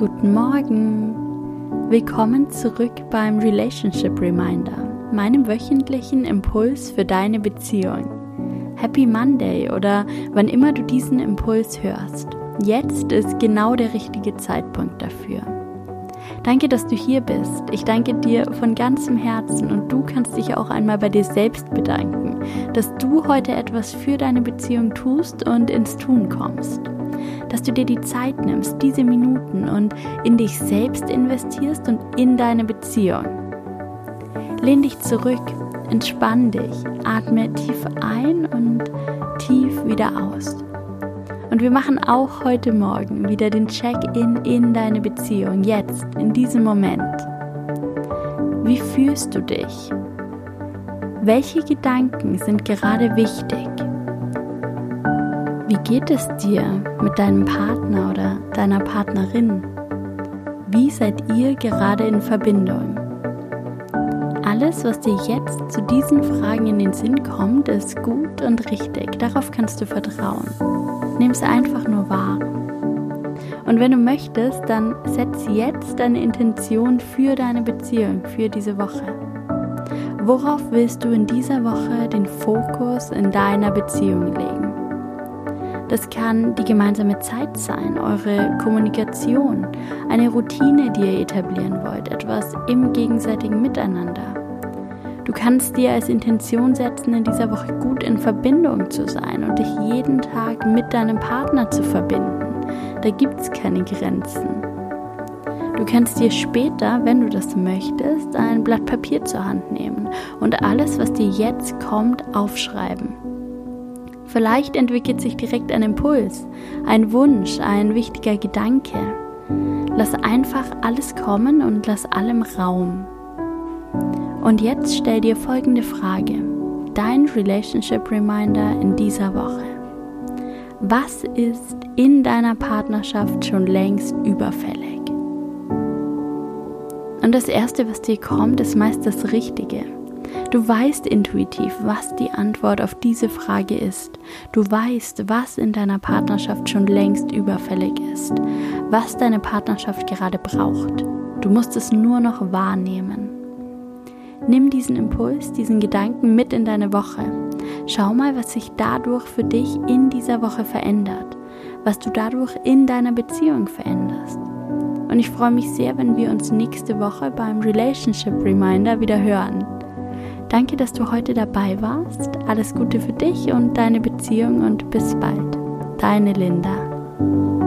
Guten Morgen. Willkommen zurück beim Relationship Reminder, meinem wöchentlichen Impuls für deine Beziehung. Happy Monday oder wann immer du diesen Impuls hörst. Jetzt ist genau der richtige Zeitpunkt dafür. Danke, dass du hier bist. Ich danke dir von ganzem Herzen und du kannst dich auch einmal bei dir selbst bedanken, dass du heute etwas für deine Beziehung tust und ins Tun kommst dass du dir die Zeit nimmst, diese Minuten und in dich selbst investierst und in deine Beziehung. Lehn dich zurück, entspann dich, atme tief ein und tief wieder aus. Und wir machen auch heute Morgen wieder den Check-in in deine Beziehung, jetzt, in diesem Moment. Wie fühlst du dich? Welche Gedanken sind gerade wichtig? Wie geht es dir mit deinem Partner oder deiner Partnerin? Wie seid ihr gerade in Verbindung? Alles, was dir jetzt zu diesen Fragen in den Sinn kommt, ist gut und richtig. Darauf kannst du vertrauen. Nimm es einfach nur wahr. Und wenn du möchtest, dann setz jetzt deine Intention für deine Beziehung, für diese Woche. Worauf willst du in dieser Woche den Fokus in deiner Beziehung legen? Das kann die gemeinsame Zeit sein, eure Kommunikation, eine Routine, die ihr etablieren wollt, etwas im gegenseitigen Miteinander. Du kannst dir als Intention setzen, in dieser Woche gut in Verbindung zu sein und dich jeden Tag mit deinem Partner zu verbinden. Da gibt es keine Grenzen. Du kannst dir später, wenn du das möchtest, ein Blatt Papier zur Hand nehmen und alles, was dir jetzt kommt, aufschreiben. Vielleicht entwickelt sich direkt ein Impuls, ein Wunsch, ein wichtiger Gedanke. Lass einfach alles kommen und lass allem Raum. Und jetzt stell dir folgende Frage. Dein Relationship Reminder in dieser Woche. Was ist in deiner Partnerschaft schon längst überfällig? Und das Erste, was dir kommt, ist meist das Richtige. Du weißt intuitiv, was die Antwort auf diese Frage ist. Du weißt, was in deiner Partnerschaft schon längst überfällig ist, was deine Partnerschaft gerade braucht. Du musst es nur noch wahrnehmen. Nimm diesen Impuls, diesen Gedanken mit in deine Woche. Schau mal, was sich dadurch für dich in dieser Woche verändert, was du dadurch in deiner Beziehung veränderst. Und ich freue mich sehr, wenn wir uns nächste Woche beim Relationship Reminder wieder hören. Danke, dass du heute dabei warst. Alles Gute für dich und deine Beziehung und bis bald. Deine Linda.